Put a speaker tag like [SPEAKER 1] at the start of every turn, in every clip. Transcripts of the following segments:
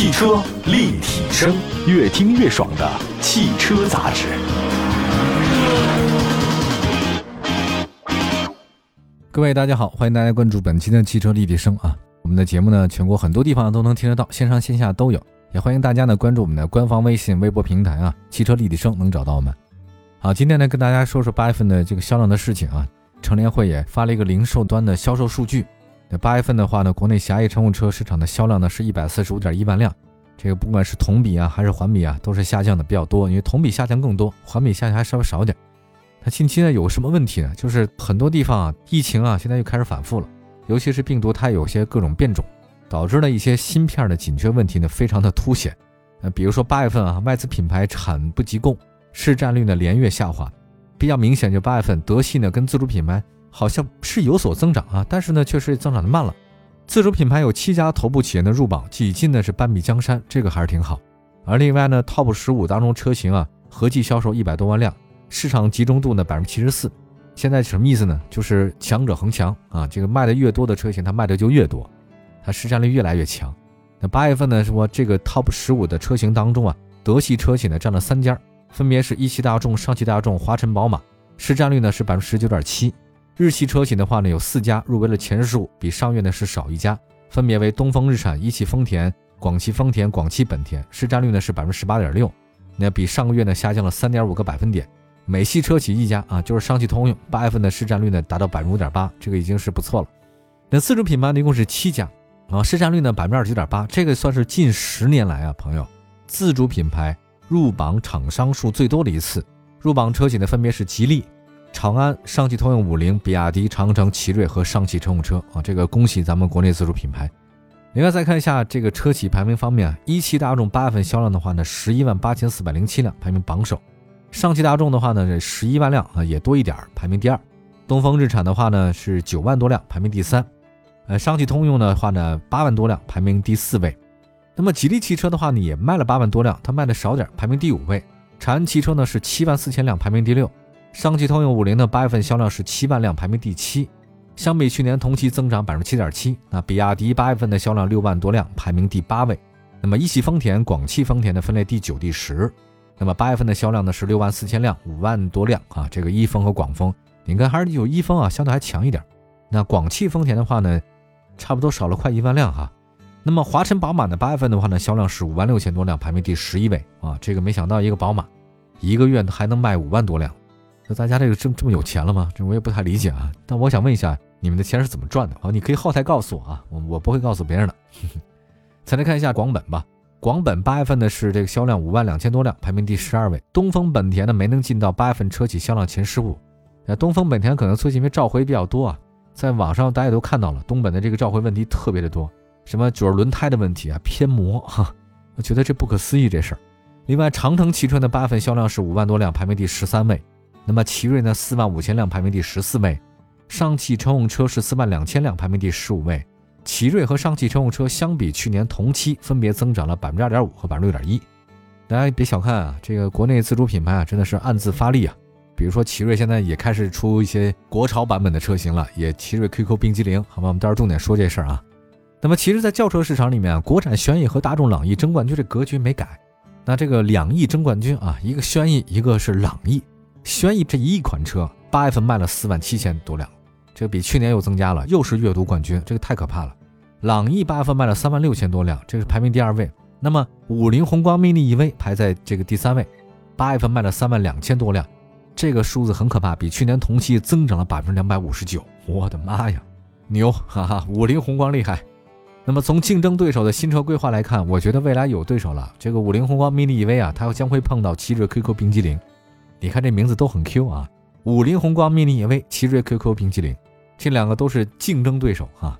[SPEAKER 1] 汽车立体声，越听越爽的汽车杂志。
[SPEAKER 2] 各位大家好，欢迎大家关注本期的汽车立体声啊！我们的节目呢，全国很多地方都能听得到，线上线下都有。也欢迎大家呢关注我们的官方微信、微博平台啊，汽车立体声能找到我们。好，今天呢跟大家说说八月份的这个销量的事情啊。乘联会也发了一个零售端的销售数据。那八月份的话呢，国内狭义乘用车市场的销量呢是一百四十五点一万辆，这个不管是同比啊还是环比啊，都是下降的比较多。因为同比下降更多，环比下降还稍微少点。它近期呢有什么问题呢？就是很多地方啊，疫情啊现在又开始反复了，尤其是病毒它有些各种变种，导致了一些芯片的紧缺问题呢非常的凸显。呃，比如说八月份啊，外资品牌产不及供，市占率呢连月下滑。比较明显，就八月份德系呢跟自主品牌好像是有所增长啊，但是呢确实增长的慢了。自主品牌有七家头部企业的入榜，挤进的是半壁江山，这个还是挺好。而另外呢，TOP 十五当中车型啊，合计销售一百多万辆，市场集中度呢百分之七十四。现在什么意思呢？就是强者恒强啊，这个卖的越多的车型，它卖的就越多，它市占率越来越强。那八月份呢，说这个 TOP 十五的车型当中啊，德系车企呢占了三家。分别是一汽大众、上汽大众、华晨宝马，市占率呢是百分之十九点七。日系车型的话呢，有四家入围了前十五，比上月呢是少一家，分别为东风日产、一汽丰田、广汽丰田、广汽本田，市占率呢是百分之十八点六，那比上个月呢下降了三点五个百分点。美系车企一家啊，就是上汽通用，八月份的市占率呢达到百分之五点八，这个已经是不错了。那自主品牌呢一共是七家啊，市占率呢百分之二十九点八，这个算是近十年来啊，朋友自主品牌。入榜厂商数最多的一次，入榜车企呢分别是吉利、长安、上汽通用五菱、比亚迪、长城、奇瑞和上汽乘用车啊，这个恭喜咱们国内自主品牌。另外再看一下这个车企排名方面，一汽大众八月份销量的话呢，十一万八千四百零七辆，排名榜首；上汽大众的话呢，这十一万辆啊，也多一点，排名第二；东风日产的话呢是九万多辆，排名第三；呃，上汽通用的话呢八万多辆，排名第四位。那么吉利汽车的话呢，也卖了八万多辆，它卖的少点，排名第五位。长安汽车呢是七万四千辆，排名第六。上汽通用五菱的八月份销量是七万辆，排名第七，相比去年同期增长百分之七点七。那比亚迪八月份的销量六万多辆，排名第八位。那么一汽丰田、广汽丰田的分列第九、第十。那么八月份的销量呢是六万四千辆，五万多辆啊。这个一丰和广丰，你看还是有一丰啊，相对还强一点。那广汽丰田的话呢，差不多少了快一万辆哈。那么华晨宝马呢？八月份的话呢，销量是五万六千多辆，排名第十一位啊。这个没想到一个宝马，一个月还能卖五万多辆，那大家这个这么这么有钱了吗？这我也不太理解啊。但我想问一下，你们的钱是怎么赚的啊？你可以后台告诉我啊，我我不会告诉别人的。再来看一下广本吧，广本八月份的是这个销量五万两千多辆，排名第十二位。东风本田呢没能进到八月份车企销量前十五。那东风本田可能最近因为召回比较多啊，在网上大家都看到了，东本的这个召回问题特别的多。什么就是轮胎的问题啊，偏磨哈，我觉得这不可思议这事儿。另外，长城汽车的八份销量是五万多辆，排名第十三位。那么奇瑞呢，四万五千辆，排名第十四位。上汽乘用车是四万两千辆，排名第十五位。奇瑞和上汽乘用车相比去年同期分别增长了百分之二点五和百分之六点一。大家别小看啊，这个国内自主品牌啊，真的是暗自发力啊。比如说奇瑞现在也开始出一些国潮版本的车型了，也奇瑞 QQ 冰激凌，好吧，我们待会儿重点说这事儿啊。那么其实，在轿车市场里面，国产轩逸和大众朗逸争冠军这格局没改。那这个两亿争冠军啊，一个轩逸，一个是朗逸。轩逸这一款车，八月份卖了四万七千多辆，这个比去年又增加了，又是阅读冠军，这个太可怕了。朗逸八月份卖了三万六千多辆，这是排名第二位。那么五菱宏光 mini EV 排在这个第三位，八月份卖了三万两千多辆，这个数字很可怕，比去年同期增长了百分之两百五十九。我的妈呀，牛哈哈！五菱宏光厉害。那么从竞争对手的新车规划来看，我觉得未来有对手了。这个五菱宏光 mini EV 啊，它将会碰到奇瑞 QQ 冰激凌。你看这名字都很 Q 啊，五菱宏光 mini EV、奇瑞 QQ 冰激凌，这两个都是竞争对手啊。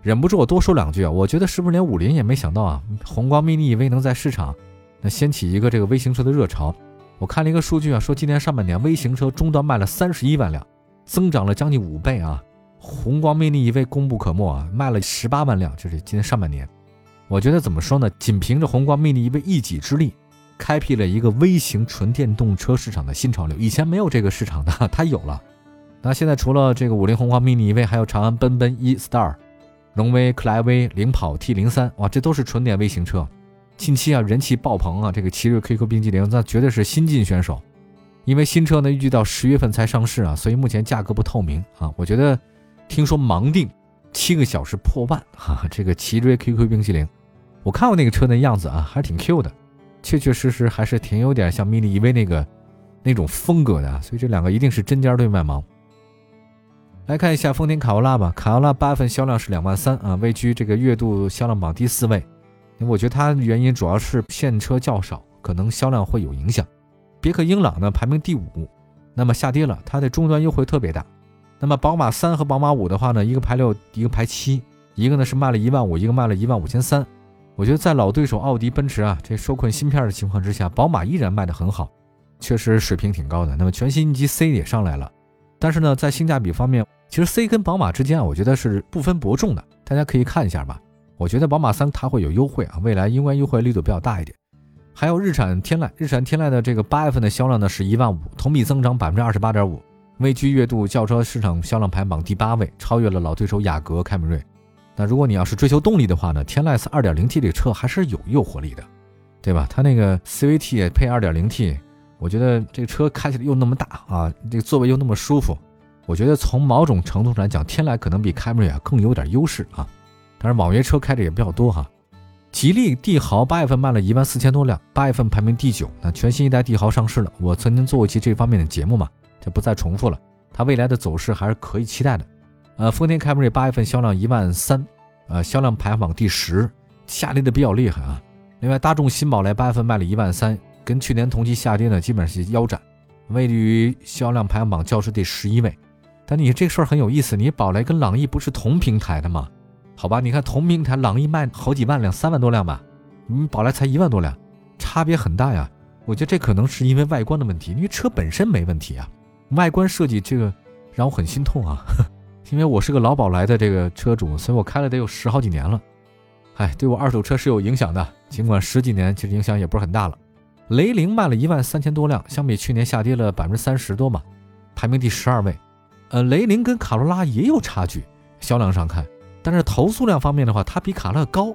[SPEAKER 2] 忍不住我多说两句啊，我觉得是不是连五菱也没想到啊，宏光 mini EV 能在市场那掀起一个这个微型车的热潮。我看了一个数据啊，说今年上半年微型车终端卖了三十一万辆，增长了将近五倍啊。宏光 mini EV 功不可没啊，卖了十八万辆，就是今年上半年。我觉得怎么说呢？仅凭着宏光 mini EV 一己之力，开辟了一个微型纯电动车市场的新潮流。以前没有这个市场的，它有了。那现在除了这个五菱宏光 mini EV，还有长安奔奔 e Star、荣威克莱威领跑 T 零三，哇，这都是纯电微型车。近期啊人气爆棚啊，这个奇瑞 QQ 冰激凌那绝对是新晋选手。因为新车呢预计到十月份才上市啊，所以目前价格不透明啊。我觉得听说盲定七个小时破万哈，这个奇瑞 QQ 冰激凌，我看过那个车那样子啊，还是挺 Q 的，确确实实还是挺有点像 mini EV 那个那种风格的，所以这两个一定是针尖对麦芒。来看一下丰田卡罗拉吧，卡罗拉八月份销量是两万三啊，位居这个月度销量榜第四位。我觉得它原因主要是现车较少，可能销量会有影响。别克英朗呢排名第五，那么下跌了，它的终端优惠特别大。那么宝马三和宝马五的话呢，一个排六，一个排七，一个呢是卖了一万五，一个卖了一万五千三。我觉得在老对手奥迪、奔驰啊这受困芯片的情况之下，宝马依然卖得很好，确实水平挺高的。那么全新一级 C 也上来了，但是呢，在性价比方面。其实 C 跟宝马之间啊，我觉得是不分伯仲的，大家可以看一下吧。我觉得宝马三它会有优惠啊，未来应该优惠力度比较大一点。还有日产天籁，日产天籁的这个八月份的销量呢是一万五，同比增长百分之二十八点五，位居月度轿车市场销量排榜第八位，超越了老对手雅阁、凯美瑞。那如果你要是追求动力的话呢，天籁是二点零 T 这车还是有诱惑力的，对吧？它那个 CVT 配二点零 T，我觉得这个车开起来又那么大啊，这个座位又那么舒服。我觉得从某种程度上来讲，天籁可能比凯美瑞啊更有点优势啊。当然，网约车开的也比较多哈。吉利帝豪八月份卖了一万四千多辆，八月份排名第九。那全新一代帝豪上市了，我曾经做过一期这方面的节目嘛，就不再重复了。它未来的走势还是可以期待的。呃，丰田凯美瑞八月份销量一万三，呃，销量排行榜第十，下跌的比较厉害啊。另外，大众新宝来八月份卖了一万三，跟去年同期下跌呢，基本上是腰斩，位于销量排行榜轿车第十一位。但你这事儿很有意思，你宝来跟朗逸不是同平台的吗？好吧，你看同平台，朗逸卖好几万辆，三万多辆吧，你宝来才一万多辆，差别很大呀。我觉得这可能是因为外观的问题，因为车本身没问题啊，外观设计这个让我很心痛啊。因为我是个老宝来的这个车主，所以我开了得有十好几年了，哎，对我二手车是有影响的。尽管十几年其实影响也不是很大了。雷凌卖了一万三千多辆，相比去年下跌了百分之三十多嘛，排名第十二位。呃，雷凌跟卡罗拉也有差距，销量上看，但是投诉量方面的话，它比卡罗拉高。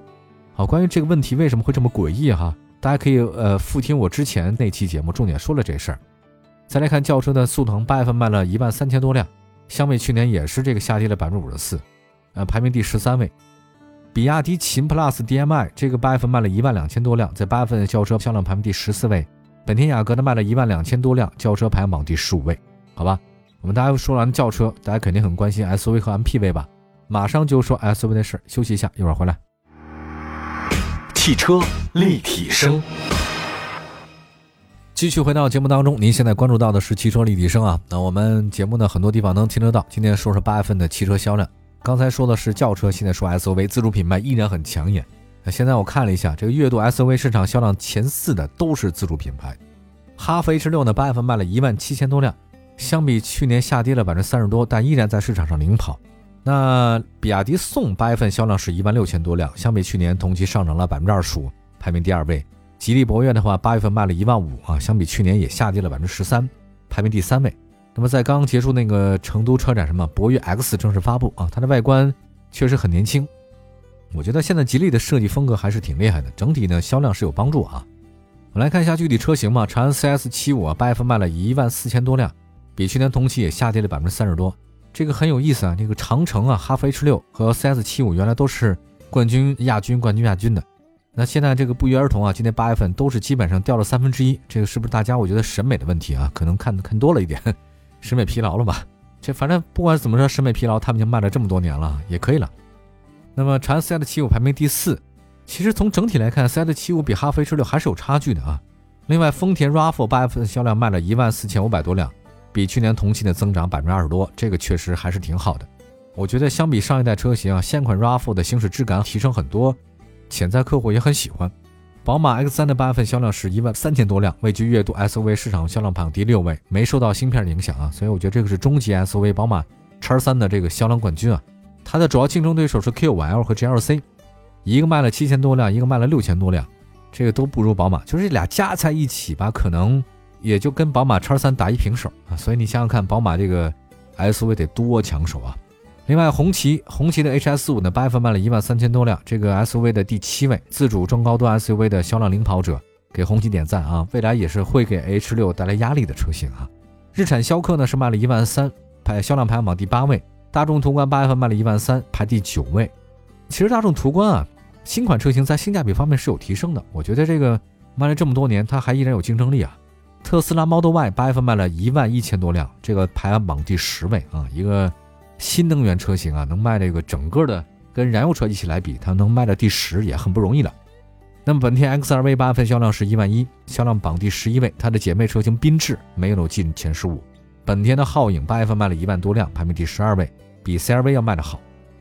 [SPEAKER 2] 好，关于这个问题为什么会这么诡异哈，大家可以呃复听我之前那期节目，重点说了这事儿。再来看轿车的速腾，八月份卖了一万三千多辆，相比去年也是这个下跌了百分之五十四，呃，排名第十三位。比亚迪秦 PLUS DM-i 这个八月份卖了一万两千多辆，在八月份的轿车销量排名第十四位。本田雅阁呢卖了一万两千多辆，轿车排行榜第十五位，好吧。我们大家说完轿车，大家肯定很关心 SUV 和 MPV 吧？马上就说 SUV 的事儿，休息一下，一会儿回来。
[SPEAKER 1] 汽车立体声，
[SPEAKER 2] 继续回到节目当中。您现在关注到的是汽车立体声啊。那我们节目呢，很多地方能听得到。今天说说八月份的汽车销量。刚才说的是轿车，现在说 SUV，自主品牌依然很抢眼。那现在我看了一下，这个月度 SUV 市场销量前四的都是自主品牌。哈弗 H 六呢，八月份卖了一万七千多辆。相比去年下跌了百分之三十多，但依然在市场上领跑。那比亚迪宋八月份销量是一万六千多辆，相比去年同期上涨了百分之二十五，排名第二位。吉利博越的话，八月份卖了一万五啊，相比去年也下跌了百分之十三，排名第三位。那么在刚刚结束那个成都车展，什么博越 X 正式发布啊，它的外观确实很年轻。我觉得现在吉利的设计风格还是挺厉害的，整体呢销量是有帮助啊。我们来看一下具体车型吧，长安 CS 七五啊，八月份卖了一万四千多辆。比去年同期也下跌了百分之三十多，这个很有意思啊。这个长城啊，哈弗 H 六和 CS 七五原来都是冠军、亚军、冠军、亚军的，那现在这个不约而同啊，今年八月份都是基本上掉了三分之一。这个是不是大家我觉得审美的问题啊？可能看看多了一点，审美疲劳了吧？这反正不管怎么说，审美疲劳，他们已经卖了这么多年了，也可以了。那么长安 CS 七五排名第四，其实从整体来看，CS 七五比哈弗 H 六还是有差距的啊。另外，丰田 RAV4 八月份销量卖了一万四千五百多辆。比去年同期的增长百分之二十多，这个确实还是挺好的。我觉得相比上一代车型啊，现款 RAV4 的行驶质感提升很多，潜在客户也很喜欢。宝马 X3 的八月份销量是一万三千多辆，位居月度 SUV 市场销量榜第六位，没受到芯片的影响啊，所以我觉得这个是中级 SUV 宝马 X3 的这个销量冠军啊。它的主要竞争对手是 Q5L 和 GLC，一个卖了七千多辆，一个卖了六千多辆，这个都不如宝马，就是这俩加在一起吧，可能。也就跟宝马叉三打一平手啊，所以你想想看，宝马这个 SUV 得多抢手啊！另外，红旗红旗的 HS 五呢，八月份卖了一万三千多辆，这个 SUV 的第七位，自主中高端 SUV 的销量领跑者，给红旗点赞啊！未来也是会给 H 六带来压力的车型啊。日产逍客呢是卖了一万三，排销量排行榜第八位。大众途观八月份卖了一万三，排第九位。其实大众途观啊，新款车型在性价比方面是有提升的，我觉得这个卖了这么多年，它还依然有竞争力啊。特斯拉 Model Y 八月份卖了一万一千多辆，这个排行榜第十位啊，一个。新能源车型啊，能卖这个整个的跟燃油车一起来比，它能卖到第十也很不容易了。那么本田 X2 八份销量是一万一，销量榜第十一位。它的姐妹车型缤智没有进前十五。本田的皓影八月份卖了一万多辆，排名第十二位，比 CRV 要卖的好。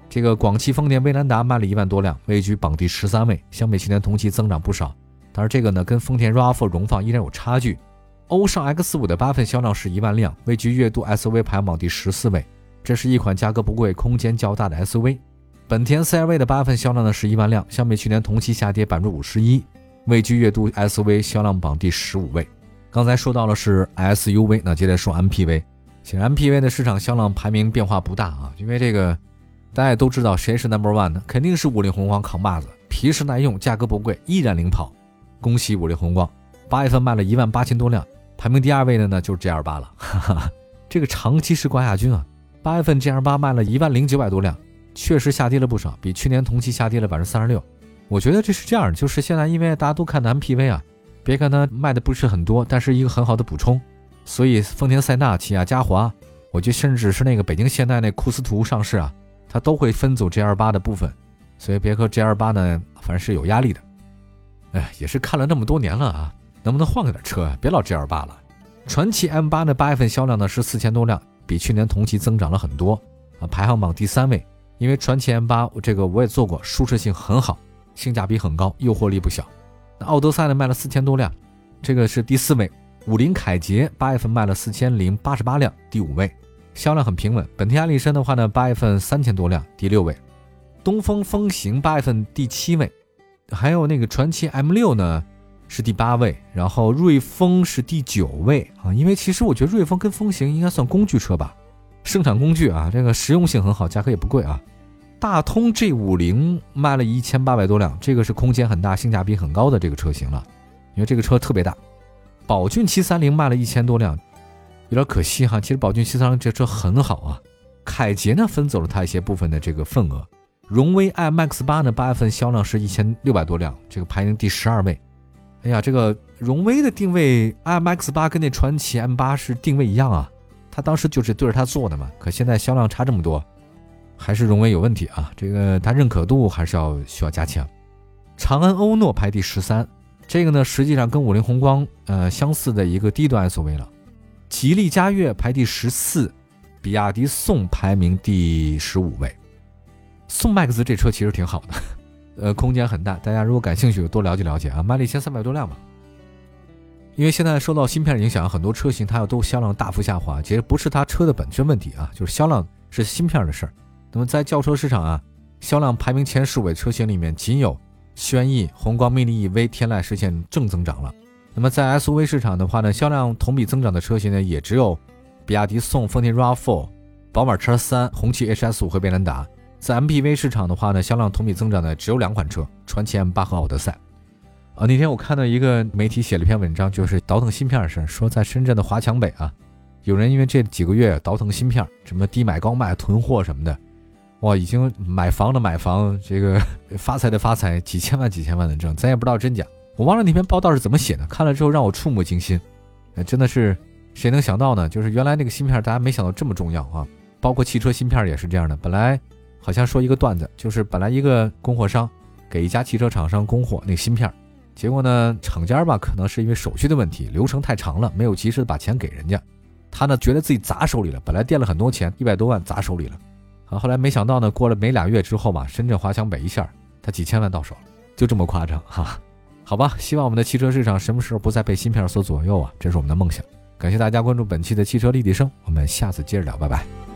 [SPEAKER 2] 这个广汽丰田威兰达卖了一万多辆，位居榜第十三位，相比去年同期增长不少。但是这个呢，跟丰田 RAV4 荣放依然有差距。欧尚 X5 的八份销量是一万辆，位居月度 SUV 排行榜第十四位。这是一款价格不贵、空间较大的 SUV。本田 CR-V 的八月份销量呢是一万辆，相比去年同期下跌百分之五十一，位居月度 SUV 销量榜第十五位。刚才说到了是 SUV，那接着说 MPV。显然 MPV 的市场销量排名变化不大啊，因为这个大家也都知道谁是 Number One 呢？肯定是五菱宏光扛把子，皮实耐用，价格不贵，依然领跑。恭喜五菱宏光，八月份卖了一万八千多辆，排名第二位的呢就是 GL 八了，哈哈，这个长期是冠亚军啊。八月份 G L 八卖了一万零九百多辆，确实下跌了不少，比去年同期下跌了百分之三十六。我觉得这是这样，就是现在因为大家都看的 M P V 啊，别看它卖的不是很多，但是一个很好的补充。所以丰田塞纳、起亚嘉华，我觉得甚至是那个北京现代那库斯图上市啊，它都会分走 G L 八的部分。所以别克 G L 八呢，反正是有压力的。哎，也是看了那么多年了啊，能不能换个点车啊？别老 G L 八了。传祺 M 八呢，八月份销量呢是四千多辆。比去年同期增长了很多啊，排行榜第三位。因为传祺 M 八这个我也做过，舒适性很好，性价比很高，诱惑力不小。那奥德赛呢卖了四千多辆，这个是第四位。五菱凯捷八月份卖了四千零八十八辆，第五位，销量很平稳。本田艾力绅的话呢，八月份三千多辆，第六位。东风风行八月份第七位，还有那个传祺 M 六呢。是第八位，然后瑞风是第九位啊，因为其实我觉得瑞风跟风行应该算工具车吧，生产工具啊，这个实用性很好，价格也不贵啊。大通 G 五零卖了一千八百多辆，这个是空间很大、性价比很高的这个车型了，因为这个车特别大。宝骏七三零卖了一千多辆，有点可惜哈，其实宝骏七三零这车很好啊。凯捷呢分走了它一些部分的这个份额，荣威 iMAX 八呢八月份销量是一千六百多辆，这个排名第十二位。哎呀，这个荣威的定位，iMX 八跟那传祺 M 八是定位一样啊，他当时就是对着它做的嘛。可现在销量差这么多，还是荣威有问题啊。这个它认可度还是要需要加强。长安欧诺排第十三，这个呢实际上跟五菱宏光呃相似的一个低端 SUV 了。吉利嘉悦排第十四，比亚迪宋排名第十五位。宋 MAX 这车其实挺好的。呃，空间很大，大家如果感兴趣，多了解了解啊。卖了一千三百多辆吧。因为现在受到芯片影响，很多车型它要都销量大幅下滑，其实不是它车的本身问题啊，就是销量是芯片的事儿。那么在轿车市场啊，销量排名前十位车型里面，仅有轩逸、宏光 mini EV、天籁实现正增长了。那么在 SUV 市场的话呢，销量同比增长的车型呢，也只有比亚迪宋、丰田 RAV4、宝马 X3、红旗 HS5 和威兰达。在 MPV 市场的话呢，销量同比增长的只有两款车，传祺 M8 和奥德赛。啊，那天我看到一个媒体写了一篇文章，就是倒腾芯片的事，说在深圳的华强北啊，有人因为这几个月倒腾芯片，什么低买高卖、囤货什么的，哇，已经买房的买房，这个发财的发财，几千万几千万的挣，咱也不知道真假。我忘了那篇报道是怎么写的，看了之后让我触目惊心。真的是谁能想到呢？就是原来那个芯片，大家没想到这么重要啊！包括汽车芯片也是这样的，本来。好像说一个段子，就是本来一个供货商给一家汽车厂商供货那个芯片，结果呢，厂家吧可能是因为手续的问题，流程太长了，没有及时的把钱给人家，他呢觉得自己砸手里了，本来垫了很多钱，一百多万砸手里了，啊，后来没想到呢，过了没俩月之后吧，深圳华强北一下，他几千万到手了，就这么夸张哈，好吧，希望我们的汽车市场什么时候不再被芯片所左右啊，这是我们的梦想。感谢大家关注本期的汽车立体声，我们下次接着聊，拜拜。